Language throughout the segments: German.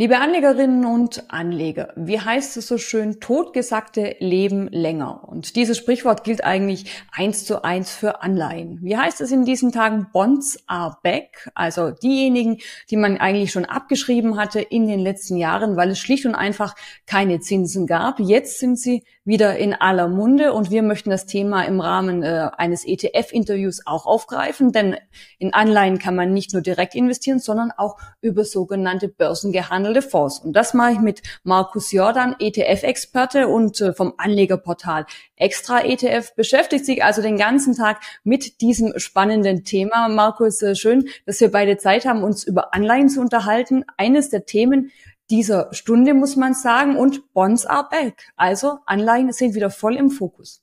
Liebe Anlegerinnen und Anleger, wie heißt es so schön, totgesagte leben länger. Und dieses Sprichwort gilt eigentlich eins zu eins für Anleihen. Wie heißt es in diesen Tagen? Bonds are back. Also diejenigen, die man eigentlich schon abgeschrieben hatte in den letzten Jahren, weil es schlicht und einfach keine Zinsen gab. Jetzt sind sie wieder in aller Munde und wir möchten das Thema im Rahmen äh, eines ETF-Interviews auch aufgreifen, denn in Anleihen kann man nicht nur direkt investieren, sondern auch über sogenannte Börsengehandel gehandelte Fonds. Und das mache ich mit Markus Jordan, ETF-Experte und äh, vom Anlegerportal Extra ETF, beschäftigt sich also den ganzen Tag mit diesem spannenden Thema. Markus, äh, schön, dass wir beide Zeit haben, uns über Anleihen zu unterhalten. Eines der Themen, dieser Stunde, muss man sagen. Und Bonds are back. Also Anleihen sind wieder voll im Fokus.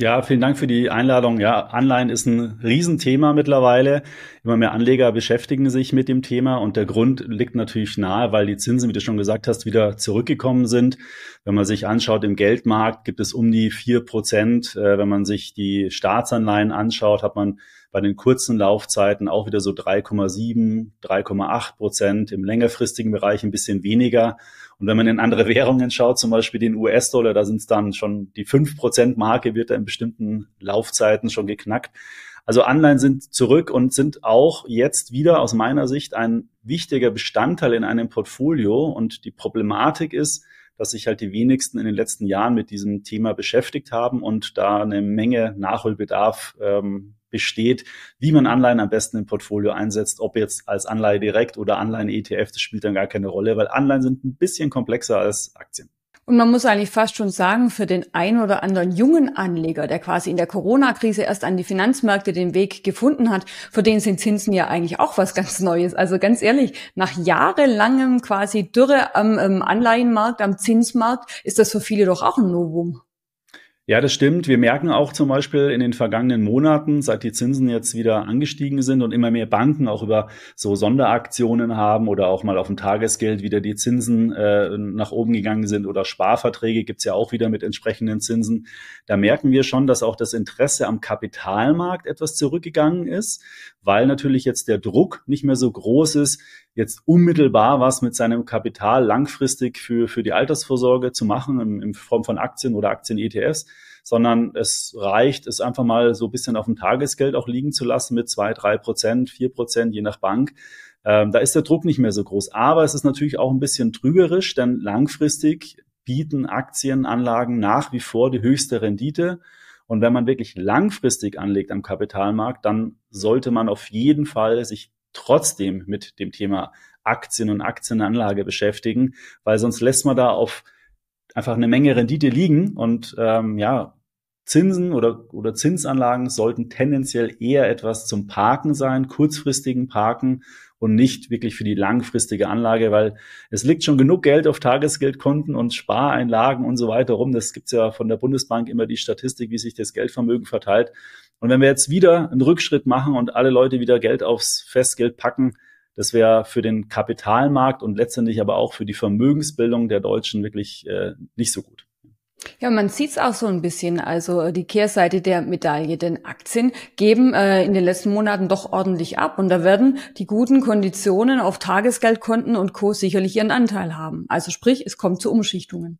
Ja, vielen Dank für die Einladung. Ja, Anleihen ist ein Riesenthema mittlerweile. Immer mehr Anleger beschäftigen sich mit dem Thema und der Grund liegt natürlich nahe, weil die Zinsen, wie du schon gesagt hast, wieder zurückgekommen sind. Wenn man sich anschaut, im Geldmarkt gibt es um die vier Prozent. Äh, wenn man sich die Staatsanleihen anschaut, hat man bei den kurzen Laufzeiten auch wieder so 3,7, 3,8 Prozent, im längerfristigen Bereich ein bisschen weniger. Und wenn man in andere Währungen schaut, zum Beispiel den US-Dollar, da sind es dann schon die 5 Prozent Marke, wird da in bestimmten Laufzeiten schon geknackt. Also Anleihen sind zurück und sind auch jetzt wieder aus meiner Sicht ein wichtiger Bestandteil in einem Portfolio. Und die Problematik ist, dass sich halt die wenigsten in den letzten Jahren mit diesem Thema beschäftigt haben und da eine Menge Nachholbedarf ähm, besteht, wie man Anleihen am besten im Portfolio einsetzt, ob jetzt als Anleihe direkt oder Anleihen ETF, das spielt dann gar keine Rolle, weil Anleihen sind ein bisschen komplexer als Aktien. Und man muss eigentlich fast schon sagen, für den ein oder anderen jungen Anleger, der quasi in der Corona-Krise erst an die Finanzmärkte den Weg gefunden hat, für den sind Zinsen ja eigentlich auch was ganz Neues. Also ganz ehrlich, nach jahrelangem quasi Dürre am ähm, Anleihenmarkt, am Zinsmarkt, ist das für viele doch auch ein Novum. Ja, das stimmt. Wir merken auch zum Beispiel in den vergangenen Monaten, seit die Zinsen jetzt wieder angestiegen sind und immer mehr Banken auch über so Sonderaktionen haben oder auch mal auf dem Tagesgeld wieder die Zinsen äh, nach oben gegangen sind oder Sparverträge gibt's ja auch wieder mit entsprechenden Zinsen. Da merken wir schon, dass auch das Interesse am Kapitalmarkt etwas zurückgegangen ist, weil natürlich jetzt der Druck nicht mehr so groß ist, jetzt unmittelbar was mit seinem Kapital langfristig für, für die Altersvorsorge zu machen, in, in Form von Aktien oder Aktien-ETFs, sondern es reicht, es einfach mal so ein bisschen auf dem Tagesgeld auch liegen zu lassen mit zwei, drei Prozent, vier Prozent, je nach Bank. Ähm, da ist der Druck nicht mehr so groß. Aber es ist natürlich auch ein bisschen trügerisch, denn langfristig bieten Aktienanlagen nach wie vor die höchste Rendite. Und wenn man wirklich langfristig anlegt am Kapitalmarkt, dann sollte man auf jeden Fall sich trotzdem mit dem Thema Aktien und Aktienanlage beschäftigen, weil sonst lässt man da auf einfach eine Menge Rendite liegen und ähm, ja, Zinsen oder, oder Zinsanlagen sollten tendenziell eher etwas zum Parken sein, kurzfristigen Parken und nicht wirklich für die langfristige Anlage, weil es liegt schon genug Geld auf Tagesgeldkonten und Spareinlagen und so weiter rum. Das gibt's ja von der Bundesbank immer die Statistik, wie sich das Geldvermögen verteilt. Und wenn wir jetzt wieder einen Rückschritt machen und alle Leute wieder Geld aufs Festgeld packen, das wäre für den Kapitalmarkt und letztendlich aber auch für die Vermögensbildung der Deutschen wirklich äh, nicht so gut. Ja, man sieht es auch so ein bisschen, also die Kehrseite der Medaille, denn Aktien geben äh, in den letzten Monaten doch ordentlich ab und da werden die guten Konditionen auf Tagesgeldkonten und Co. sicherlich ihren Anteil haben. Also sprich, es kommt zu Umschichtungen.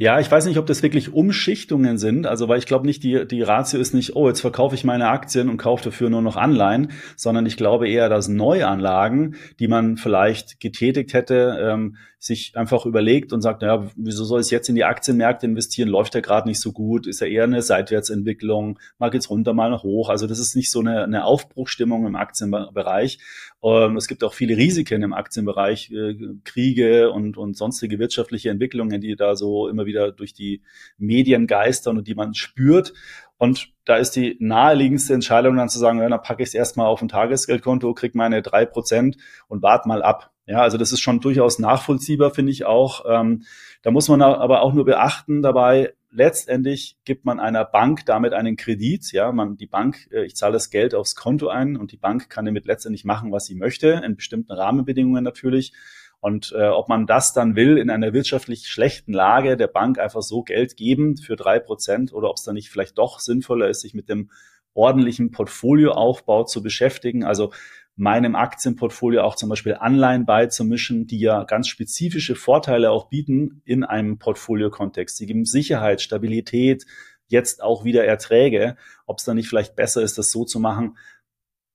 Ja, ich weiß nicht, ob das wirklich Umschichtungen sind. Also, weil ich glaube nicht, die, die Ratio ist nicht, oh, jetzt verkaufe ich meine Aktien und kaufe dafür nur noch Anleihen, sondern ich glaube eher, dass Neuanlagen, die man vielleicht getätigt hätte, ähm, sich einfach überlegt und sagt, naja, wieso soll ich jetzt in die Aktienmärkte investieren? Läuft ja gerade nicht so gut, ist ja eher eine Seitwärtsentwicklung, mal geht's runter, mal nach hoch. Also das ist nicht so eine, eine Aufbruchstimmung im Aktienbereich. Ähm, es gibt auch viele Risiken im Aktienbereich, äh, Kriege und, und sonstige wirtschaftliche Entwicklungen, die da so immer wieder durch die Medien geistern und die man spürt. Und da ist die naheliegendste Entscheidung dann zu sagen, ja, dann packe ich es erstmal auf ein Tagesgeldkonto, krieg meine drei Prozent und warte mal ab. Ja, also das ist schon durchaus nachvollziehbar, finde ich auch. Ähm, da muss man aber auch nur beachten dabei, letztendlich gibt man einer Bank damit einen Kredit. Ja, man, die Bank, äh, ich zahle das Geld aufs Konto ein und die Bank kann damit letztendlich machen, was sie möchte, in bestimmten Rahmenbedingungen natürlich. Und äh, ob man das dann will, in einer wirtschaftlich schlechten Lage der Bank einfach so Geld geben für drei Prozent oder ob es dann nicht vielleicht doch sinnvoller ist, sich mit dem ordentlichen Portfolioaufbau zu beschäftigen. Also meinem Aktienportfolio auch zum Beispiel Anleihen beizumischen, die ja ganz spezifische Vorteile auch bieten in einem Portfolio-Kontext. Sie geben Sicherheit, Stabilität, jetzt auch wieder Erträge. Ob es dann nicht vielleicht besser ist, das so zu machen,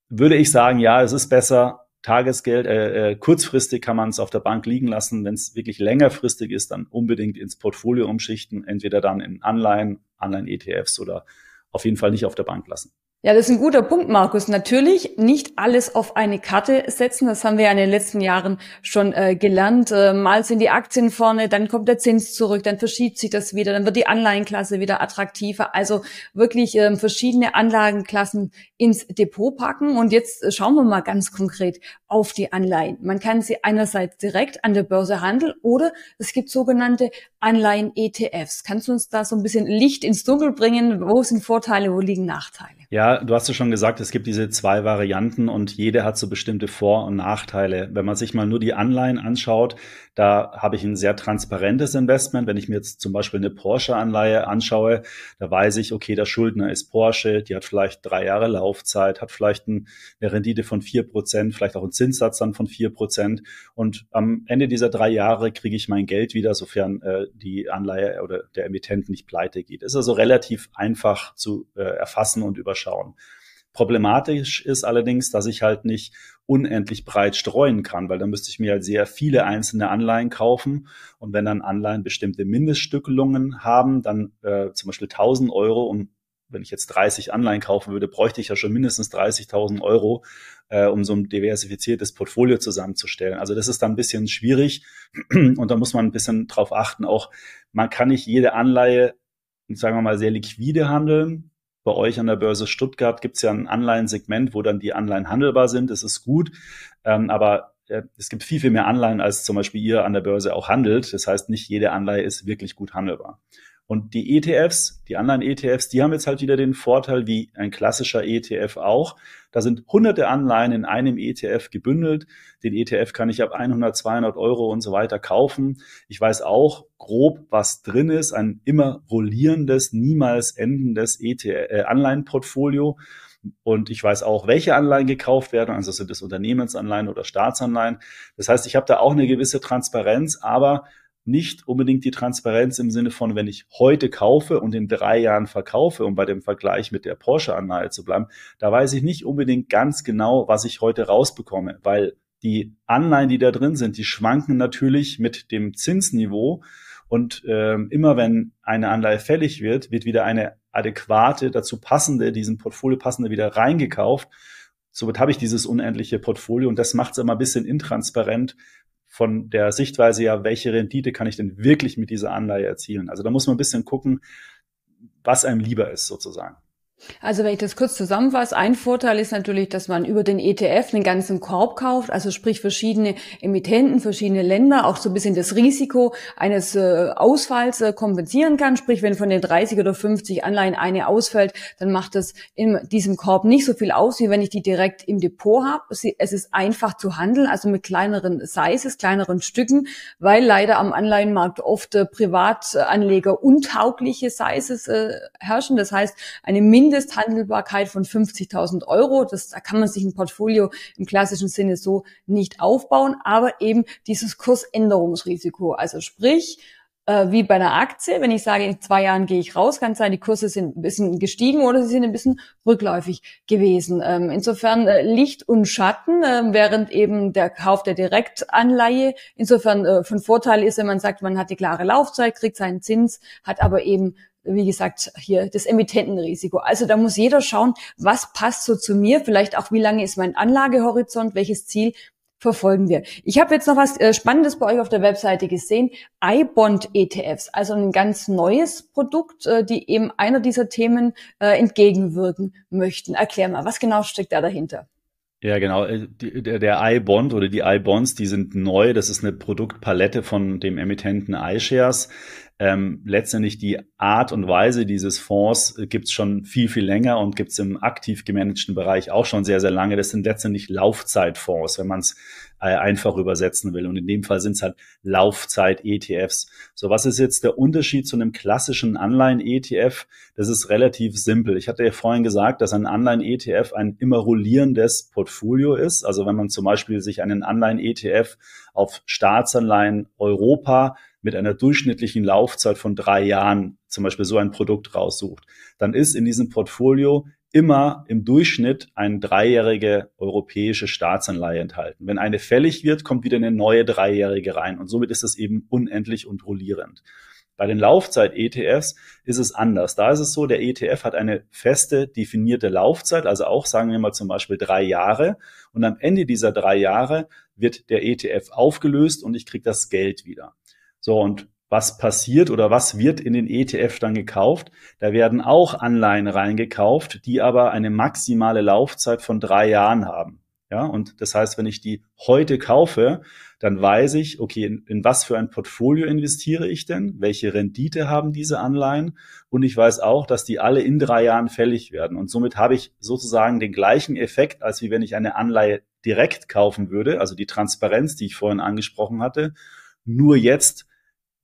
würde ich sagen, ja, es ist besser. Tagesgeld, äh, äh, kurzfristig kann man es auf der Bank liegen lassen. Wenn es wirklich längerfristig ist, dann unbedingt ins Portfolio umschichten, entweder dann in Anleihen, Anleihen-ETFs oder auf jeden Fall nicht auf der Bank lassen. Ja, das ist ein guter Punkt, Markus. Natürlich nicht alles auf eine Karte setzen. Das haben wir ja in den letzten Jahren schon äh, gelernt. Äh, mal sind die Aktien vorne, dann kommt der Zins zurück, dann verschiebt sich das wieder, dann wird die Anleihenklasse wieder attraktiver. Also wirklich äh, verschiedene Anlagenklassen ins Depot packen. Und jetzt äh, schauen wir mal ganz konkret auf die Anleihen. Man kann sie einerseits direkt an der Börse handeln oder es gibt sogenannte Anleihen-ETFs. Kannst du uns da so ein bisschen Licht ins Dunkel bringen? Wo sind Vorteile, wo liegen Nachteile? Ja, du hast ja schon gesagt, es gibt diese zwei Varianten und jede hat so bestimmte Vor- und Nachteile. Wenn man sich mal nur die Anleihen anschaut, da habe ich ein sehr transparentes Investment. Wenn ich mir jetzt zum Beispiel eine Porsche-Anleihe anschaue, da weiß ich, okay, der Schuldner ist Porsche, die hat vielleicht drei Jahre Laufzeit, hat vielleicht eine Rendite von vier Prozent, vielleicht auch einen Zinssatz dann von vier Prozent. Und am Ende dieser drei Jahre kriege ich mein Geld wieder, sofern äh, die Anleihe oder der Emittent nicht pleite geht. Ist also relativ einfach zu äh, erfassen und überschauen. Problematisch ist allerdings, dass ich halt nicht unendlich breit streuen kann, weil dann müsste ich mir halt sehr viele einzelne Anleihen kaufen. Und wenn dann Anleihen bestimmte Mindeststückelungen haben, dann äh, zum Beispiel 1000 Euro und wenn ich jetzt 30 Anleihen kaufen würde, bräuchte ich ja schon mindestens 30.000 Euro, äh, um so ein diversifiziertes Portfolio zusammenzustellen. Also das ist dann ein bisschen schwierig und da muss man ein bisschen drauf achten. Auch man kann nicht jede Anleihe, sagen wir mal, sehr liquide handeln bei euch an der Börse Stuttgart gibt es ja ein Anleihensegment, wo dann die Anleihen handelbar sind. Das ist gut. Ähm, aber äh, es gibt viel, viel mehr Anleihen, als zum Beispiel ihr an der Börse auch handelt. Das heißt, nicht jede Anleihe ist wirklich gut handelbar. Und die ETFs, die anderen ETFs, die haben jetzt halt wieder den Vorteil, wie ein klassischer ETF auch. Da sind hunderte Anleihen in einem ETF gebündelt. Den ETF kann ich ab 100, 200 Euro und so weiter kaufen. Ich weiß auch grob, was drin ist. Ein immer rollierendes, niemals endendes ETF, äh, Anleihenportfolio. Und ich weiß auch, welche Anleihen gekauft werden. Also sind es Unternehmensanleihen oder Staatsanleihen. Das heißt, ich habe da auch eine gewisse Transparenz, aber nicht unbedingt die Transparenz im Sinne von, wenn ich heute kaufe und in drei Jahren verkaufe, um bei dem Vergleich mit der Porsche-Anleihe zu bleiben, da weiß ich nicht unbedingt ganz genau, was ich heute rausbekomme, weil die Anleihen, die da drin sind, die schwanken natürlich mit dem Zinsniveau und äh, immer wenn eine Anleihe fällig wird, wird wieder eine adäquate, dazu passende, diesem Portfolio passende wieder reingekauft. Somit habe ich dieses unendliche Portfolio und das macht es immer ein bisschen intransparent, von der Sichtweise ja, welche Rendite kann ich denn wirklich mit dieser Anleihe erzielen? Also da muss man ein bisschen gucken, was einem lieber ist sozusagen. Also wenn ich das kurz zusammenfasse, ein Vorteil ist natürlich, dass man über den ETF einen ganzen Korb kauft, also sprich verschiedene Emittenten, verschiedene Länder, auch so ein bisschen das Risiko eines äh, Ausfalls äh, kompensieren kann. Sprich, wenn von den 30 oder 50 Anleihen eine ausfällt, dann macht das in diesem Korb nicht so viel aus, wie wenn ich die direkt im Depot habe. Es ist einfach zu handeln, also mit kleineren Sizes, kleineren Stücken, weil leider am Anleihenmarkt oft äh, Privatanleger untaugliche Sizes äh, herrschen. Das heißt, eine Mind Mindesthandelbarkeit von 50.000 Euro. Das, da kann man sich ein Portfolio im klassischen Sinne so nicht aufbauen, aber eben dieses Kursänderungsrisiko. Also sprich, äh, wie bei einer Aktie, wenn ich sage, in zwei Jahren gehe ich raus, kann sein, die Kurse sind ein bisschen gestiegen oder sie sind ein bisschen rückläufig gewesen. Ähm, insofern äh, Licht und Schatten, äh, während eben der Kauf der Direktanleihe insofern äh, von Vorteil ist, wenn man sagt, man hat die klare Laufzeit, kriegt seinen Zins, hat aber eben wie gesagt, hier das Emittentenrisiko. Also da muss jeder schauen, was passt so zu mir, vielleicht auch, wie lange ist mein Anlagehorizont, welches Ziel verfolgen wir. Ich habe jetzt noch was äh, Spannendes bei euch auf der Webseite gesehen, iBond ETFs, also ein ganz neues Produkt, äh, die eben einer dieser Themen äh, entgegenwirken möchten. Erklär mal, was genau steckt da dahinter? Ja, genau. Der, der iBond oder die iBonds, die sind neu. Das ist eine Produktpalette von dem Emittenten iShares. Ähm, letztendlich die Art und Weise dieses Fonds äh, gibt es schon viel, viel länger und gibt es im aktiv gemanagten Bereich auch schon sehr, sehr lange. Das sind letztendlich Laufzeitfonds, wenn man es äh, einfach übersetzen will. Und in dem Fall sind es halt Laufzeit-ETFs. So, was ist jetzt der Unterschied zu einem klassischen Anleihen-ETF? Das ist relativ simpel. Ich hatte ja vorhin gesagt, dass ein Anleihen-ETF ein immer rollierendes Portfolio ist. Also wenn man zum Beispiel sich einen Anleihen-ETF auf Staatsanleihen Europa mit einer durchschnittlichen Laufzeit von drei Jahren zum Beispiel so ein Produkt raussucht, dann ist in diesem Portfolio immer im Durchschnitt eine dreijährige europäische Staatsanleihe enthalten. Wenn eine fällig wird, kommt wieder eine neue dreijährige rein und somit ist es eben unendlich und rollierend. Bei den Laufzeit-ETFs ist es anders. Da ist es so, der ETF hat eine feste, definierte Laufzeit, also auch sagen wir mal zum Beispiel drei Jahre. Und am Ende dieser drei Jahre wird der ETF aufgelöst und ich kriege das Geld wieder. So, und was passiert oder was wird in den ETF dann gekauft? Da werden auch Anleihen reingekauft, die aber eine maximale Laufzeit von drei Jahren haben. Ja, und das heißt, wenn ich die heute kaufe, dann weiß ich, okay, in, in, was für ein Portfolio investiere ich denn? Welche Rendite haben diese Anleihen? Und ich weiß auch, dass die alle in drei Jahren fällig werden. Und somit habe ich sozusagen den gleichen Effekt, als wie wenn ich eine Anleihe direkt kaufen würde, also die Transparenz, die ich vorhin angesprochen hatte. Nur jetzt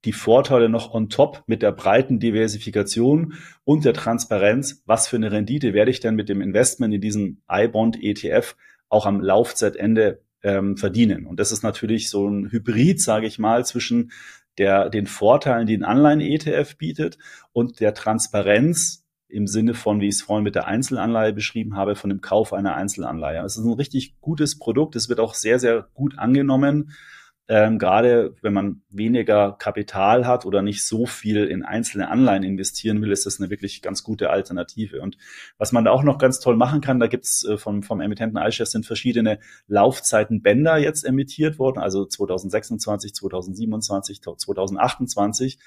die Vorteile noch on top mit der breiten Diversifikation und der Transparenz. Was für eine Rendite werde ich denn mit dem Investment in diesen iBond ETF auch am Laufzeitende ähm, verdienen? Und das ist natürlich so ein Hybrid, sage ich mal, zwischen der, den Vorteilen, die ein Anleihen-ETF bietet und der Transparenz im Sinne von, wie ich es vorhin mit der Einzelanleihe beschrieben habe, von dem Kauf einer Einzelanleihe. Es ist ein richtig gutes Produkt. Es wird auch sehr, sehr gut angenommen. Ähm, gerade wenn man weniger Kapital hat oder nicht so viel in einzelne Anleihen investieren will, ist das eine wirklich ganz gute Alternative. Und was man da auch noch ganz toll machen kann, da gibt's äh, vom, vom Emittenten iShares sind verschiedene Laufzeitenbänder jetzt emittiert worden, also 2026, 2027, 2028.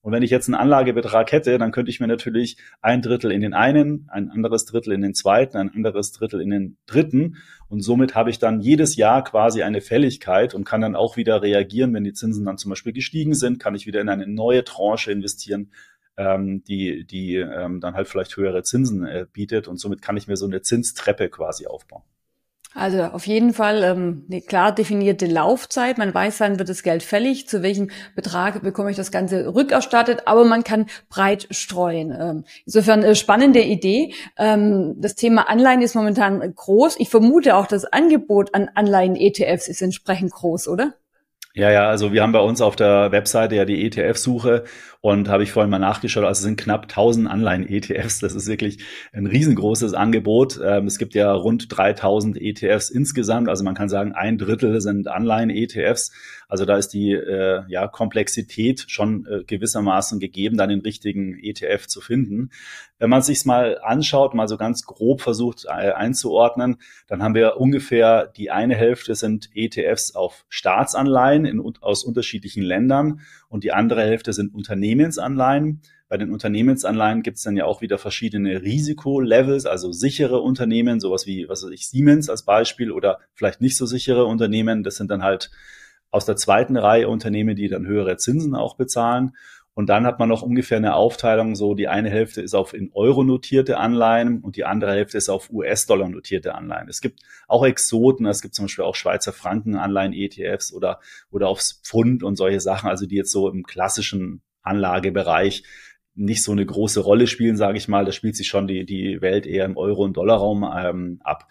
Und wenn ich jetzt einen Anlagebetrag hätte, dann könnte ich mir natürlich ein Drittel in den einen, ein anderes Drittel in den zweiten, ein anderes Drittel in den dritten. Und somit habe ich dann jedes Jahr quasi eine Fälligkeit und kann dann auch wieder reagieren, wenn die Zinsen dann zum Beispiel gestiegen sind, kann ich wieder in eine neue Tranche investieren, ähm, die, die ähm, dann halt vielleicht höhere Zinsen äh, bietet. Und somit kann ich mir so eine Zinstreppe quasi aufbauen. Also auf jeden Fall ähm, eine klar definierte Laufzeit. Man weiß, wann wird das Geld fällig, zu welchem Betrag bekomme ich das Ganze rückerstattet, aber man kann breit streuen. Ähm, insofern äh, spannende Idee. Ähm, das Thema Anleihen ist momentan groß. Ich vermute auch, das Angebot an Anleihen-ETFs ist entsprechend groß, oder? Ja, ja, also wir haben bei uns auf der Webseite ja die ETF-Suche und habe ich vorhin mal nachgeschaut, also es sind knapp 1000 Anleihen-ETFs. Das ist wirklich ein riesengroßes Angebot. Ähm, es gibt ja rund 3000 ETFs insgesamt. Also man kann sagen, ein Drittel sind Anleihen-ETFs. Also da ist die äh, ja, Komplexität schon äh, gewissermaßen gegeben, dann den richtigen ETF zu finden. Wenn man sich mal anschaut, mal so ganz grob versucht äh, einzuordnen, dann haben wir ungefähr die eine Hälfte sind ETFs auf Staatsanleihen in, aus unterschiedlichen Ländern und die andere Hälfte sind Unternehmensanleihen. Bei den Unternehmensanleihen gibt es dann ja auch wieder verschiedene Risikolevels, also sichere Unternehmen, sowas wie, was weiß ich, Siemens als Beispiel oder vielleicht nicht so sichere Unternehmen. Das sind dann halt aus der zweiten Reihe Unternehmen, die dann höhere Zinsen auch bezahlen. Und dann hat man noch ungefähr eine Aufteilung, so die eine Hälfte ist auf in Euro notierte Anleihen und die andere Hälfte ist auf US-Dollar notierte Anleihen. Es gibt auch Exoten, es gibt zum Beispiel auch Schweizer Franken Anleihen ETFs oder, oder aufs Pfund und solche Sachen, also die jetzt so im klassischen Anlagebereich nicht so eine große Rolle spielen, sage ich mal. Da spielt sich schon die, die Welt eher im Euro- und Dollarraum ähm, ab.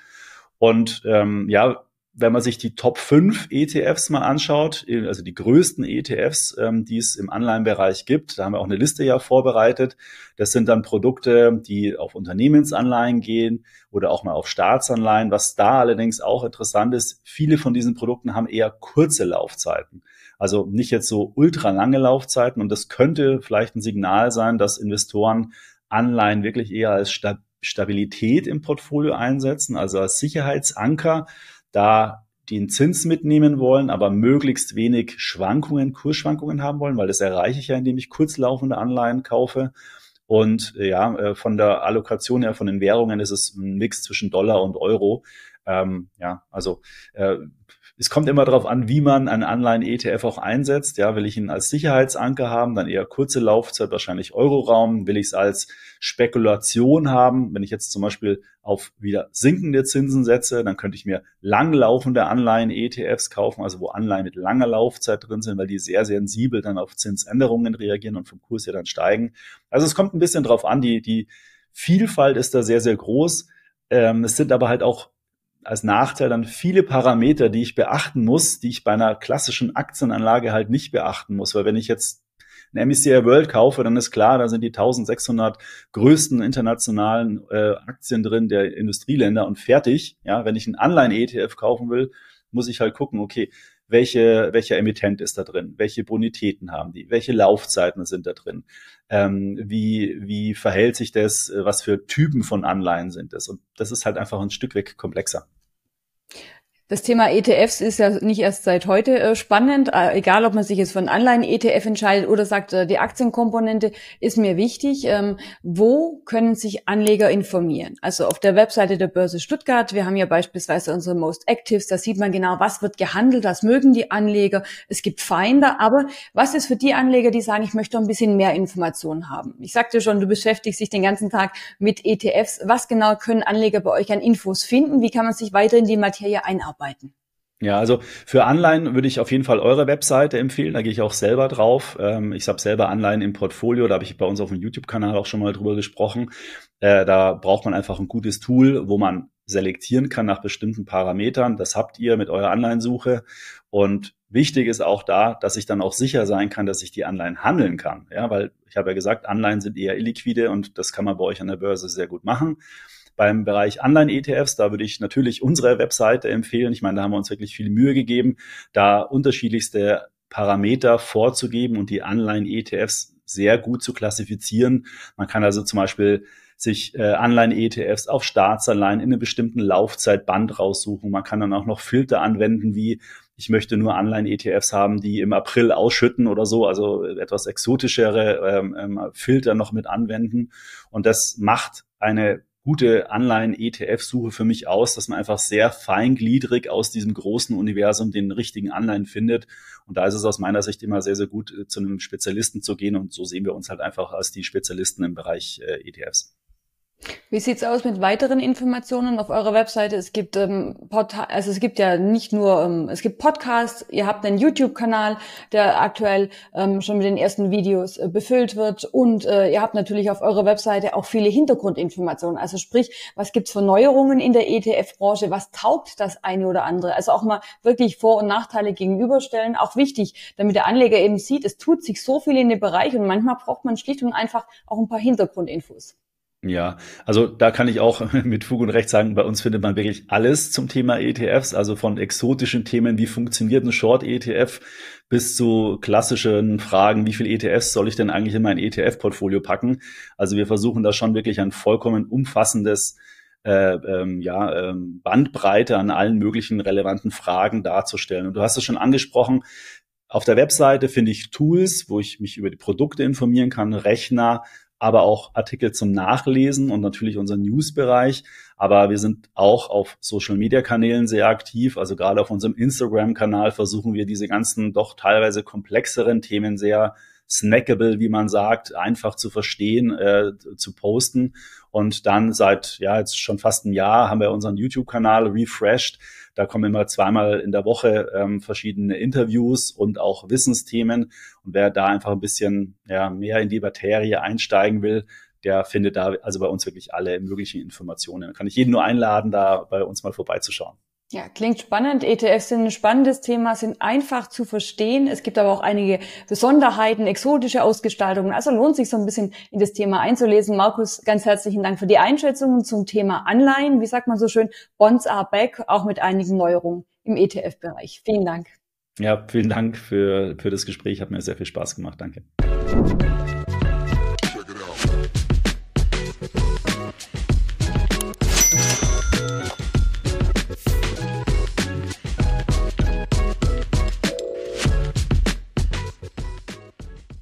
Und ähm, ja, wenn man sich die Top 5 ETFs mal anschaut, also die größten ETFs, ähm, die es im Anleihenbereich gibt, da haben wir auch eine Liste ja vorbereitet. Das sind dann Produkte, die auf Unternehmensanleihen gehen oder auch mal auf Staatsanleihen. Was da allerdings auch interessant ist, viele von diesen Produkten haben eher kurze Laufzeiten. Also nicht jetzt so ultra lange Laufzeiten. Und das könnte vielleicht ein Signal sein, dass Investoren Anleihen wirklich eher als Stabilität im Portfolio einsetzen, also als Sicherheitsanker da den Zins mitnehmen wollen, aber möglichst wenig Schwankungen, Kursschwankungen haben wollen, weil das erreiche ich ja, indem ich kurzlaufende Anleihen kaufe. Und äh, ja, äh, von der Allokation her, von den Währungen ist es ein Mix zwischen Dollar und Euro. Ähm, ja, also äh, es kommt immer darauf an, wie man einen Anleihen-ETF auch einsetzt. Ja, will ich ihn als Sicherheitsanker haben, dann eher kurze Laufzeit, wahrscheinlich Euroraum. Will ich es als Spekulation haben, wenn ich jetzt zum Beispiel auf wieder sinkende Zinsen setze, dann könnte ich mir langlaufende Anleihen-ETFs kaufen, also wo Anleihen mit langer Laufzeit drin sind, weil die sehr sensibel dann auf Zinsänderungen reagieren und vom Kurs ja dann steigen. Also es kommt ein bisschen drauf an, die, die Vielfalt ist da sehr, sehr groß. Ähm, es sind aber halt auch als Nachteil dann viele Parameter, die ich beachten muss, die ich bei einer klassischen Aktienanlage halt nicht beachten muss. Weil wenn ich jetzt ein MSCI World kaufe, dann ist klar, da sind die 1600 größten internationalen äh, Aktien drin der Industrieländer und fertig. Ja, wenn ich einen Anleihen-ETF kaufen will, muss ich halt gucken, okay, welche, welcher Emittent ist da drin, welche Bonitäten haben die, welche Laufzeiten sind da drin, ähm, wie, wie verhält sich das, was für Typen von Anleihen sind das. Und das ist halt einfach ein Stück weg komplexer. Das Thema ETFs ist ja nicht erst seit heute äh, spannend, äh, egal ob man sich jetzt für einen Anleihen-ETF entscheidet oder sagt, äh, die Aktienkomponente ist mir wichtig. Ähm, wo können sich Anleger informieren? Also auf der Webseite der Börse Stuttgart, wir haben ja beispielsweise unsere Most Actives, da sieht man genau, was wird gehandelt, was mögen die Anleger. Es gibt Feinde, aber was ist für die Anleger, die sagen, ich möchte ein bisschen mehr Informationen haben? Ich sagte schon, du beschäftigst dich den ganzen Tag mit ETFs. Was genau können Anleger bei euch an Infos finden? Wie kann man sich weiter in die Materie einarbeiten? Arbeiten? Ja, also für Anleihen würde ich auf jeden Fall eure Webseite empfehlen. Da gehe ich auch selber drauf. Ähm, ich habe selber Anleihen im Portfolio. Da habe ich bei uns auf dem YouTube-Kanal auch schon mal drüber gesprochen. Äh, da braucht man einfach ein gutes Tool, wo man selektieren kann nach bestimmten Parametern. Das habt ihr mit eurer Anleihensuche. Und wichtig ist auch da, dass ich dann auch sicher sein kann, dass ich die Anleihen handeln kann. Ja, weil ich habe ja gesagt, Anleihen sind eher illiquide und das kann man bei euch an der Börse sehr gut machen. Beim Bereich Anleihen-ETFs, da würde ich natürlich unsere Webseite empfehlen. Ich meine, da haben wir uns wirklich viel Mühe gegeben, da unterschiedlichste Parameter vorzugeben und die Anleihen-ETFs sehr gut zu klassifizieren. Man kann also zum Beispiel sich äh, Anleihen-ETFs auf Staatsanleihen in einem bestimmten Laufzeitband raussuchen. Man kann dann auch noch Filter anwenden, wie ich möchte nur Anleihen-ETFs haben, die im April ausschütten oder so, also etwas exotischere ähm, ähm, Filter noch mit anwenden. Und das macht eine gute Anleihen-ETF-Suche für mich aus, dass man einfach sehr feingliedrig aus diesem großen Universum den richtigen Anleihen findet. Und da ist es aus meiner Sicht immer sehr, sehr gut, äh, zu einem Spezialisten zu gehen. Und so sehen wir uns halt einfach als die Spezialisten im Bereich äh, ETFs. Wie sieht's aus mit weiteren Informationen auf eurer Webseite? Es gibt ähm, Portal, also es gibt ja nicht nur, ähm, es gibt Podcasts, ihr habt einen YouTube-Kanal, der aktuell ähm, schon mit den ersten Videos äh, befüllt wird und äh, ihr habt natürlich auf eurer Webseite auch viele Hintergrundinformationen. Also sprich, was gibt's für Neuerungen in der ETF-Branche? Was taugt das eine oder andere? Also auch mal wirklich Vor- und Nachteile gegenüberstellen. Auch wichtig, damit der Anleger eben sieht, es tut sich so viel in dem Bereich und manchmal braucht man schlicht und einfach auch ein paar Hintergrundinfos. Ja, also da kann ich auch mit Fug und Recht sagen, bei uns findet man wirklich alles zum Thema ETFs, also von exotischen Themen, wie funktioniert ein Short-ETF, bis zu klassischen Fragen, wie viel ETFs soll ich denn eigentlich in mein ETF-Portfolio packen? Also wir versuchen da schon wirklich ein vollkommen umfassendes äh, ähm, ja, ähm, Bandbreite an allen möglichen relevanten Fragen darzustellen. Und du hast es schon angesprochen, auf der Webseite finde ich Tools, wo ich mich über die Produkte informieren kann, Rechner, aber auch Artikel zum Nachlesen und natürlich unser Newsbereich. Aber wir sind auch auf Social-Media-Kanälen sehr aktiv. Also gerade auf unserem Instagram-Kanal versuchen wir diese ganzen doch teilweise komplexeren Themen sehr snackable, wie man sagt, einfach zu verstehen, äh, zu posten. Und dann seit ja jetzt schon fast ein Jahr haben wir unseren YouTube-Kanal refreshed. Da kommen immer zweimal in der Woche ähm, verschiedene Interviews und auch Wissensthemen. Und wer da einfach ein bisschen ja, mehr in die Materie einsteigen will, der findet da also bei uns wirklich alle möglichen Informationen. Da kann ich jeden nur einladen, da bei uns mal vorbeizuschauen. Ja, klingt spannend. ETFs sind ein spannendes Thema, sind einfach zu verstehen. Es gibt aber auch einige Besonderheiten, exotische Ausgestaltungen. Also lohnt sich so ein bisschen in das Thema einzulesen. Markus, ganz herzlichen Dank für die Einschätzungen zum Thema Anleihen. Wie sagt man so schön? Bonds are back, auch mit einigen Neuerungen im ETF-Bereich. Vielen Dank. Ja, vielen Dank für, für das Gespräch. Hat mir sehr viel Spaß gemacht. Danke.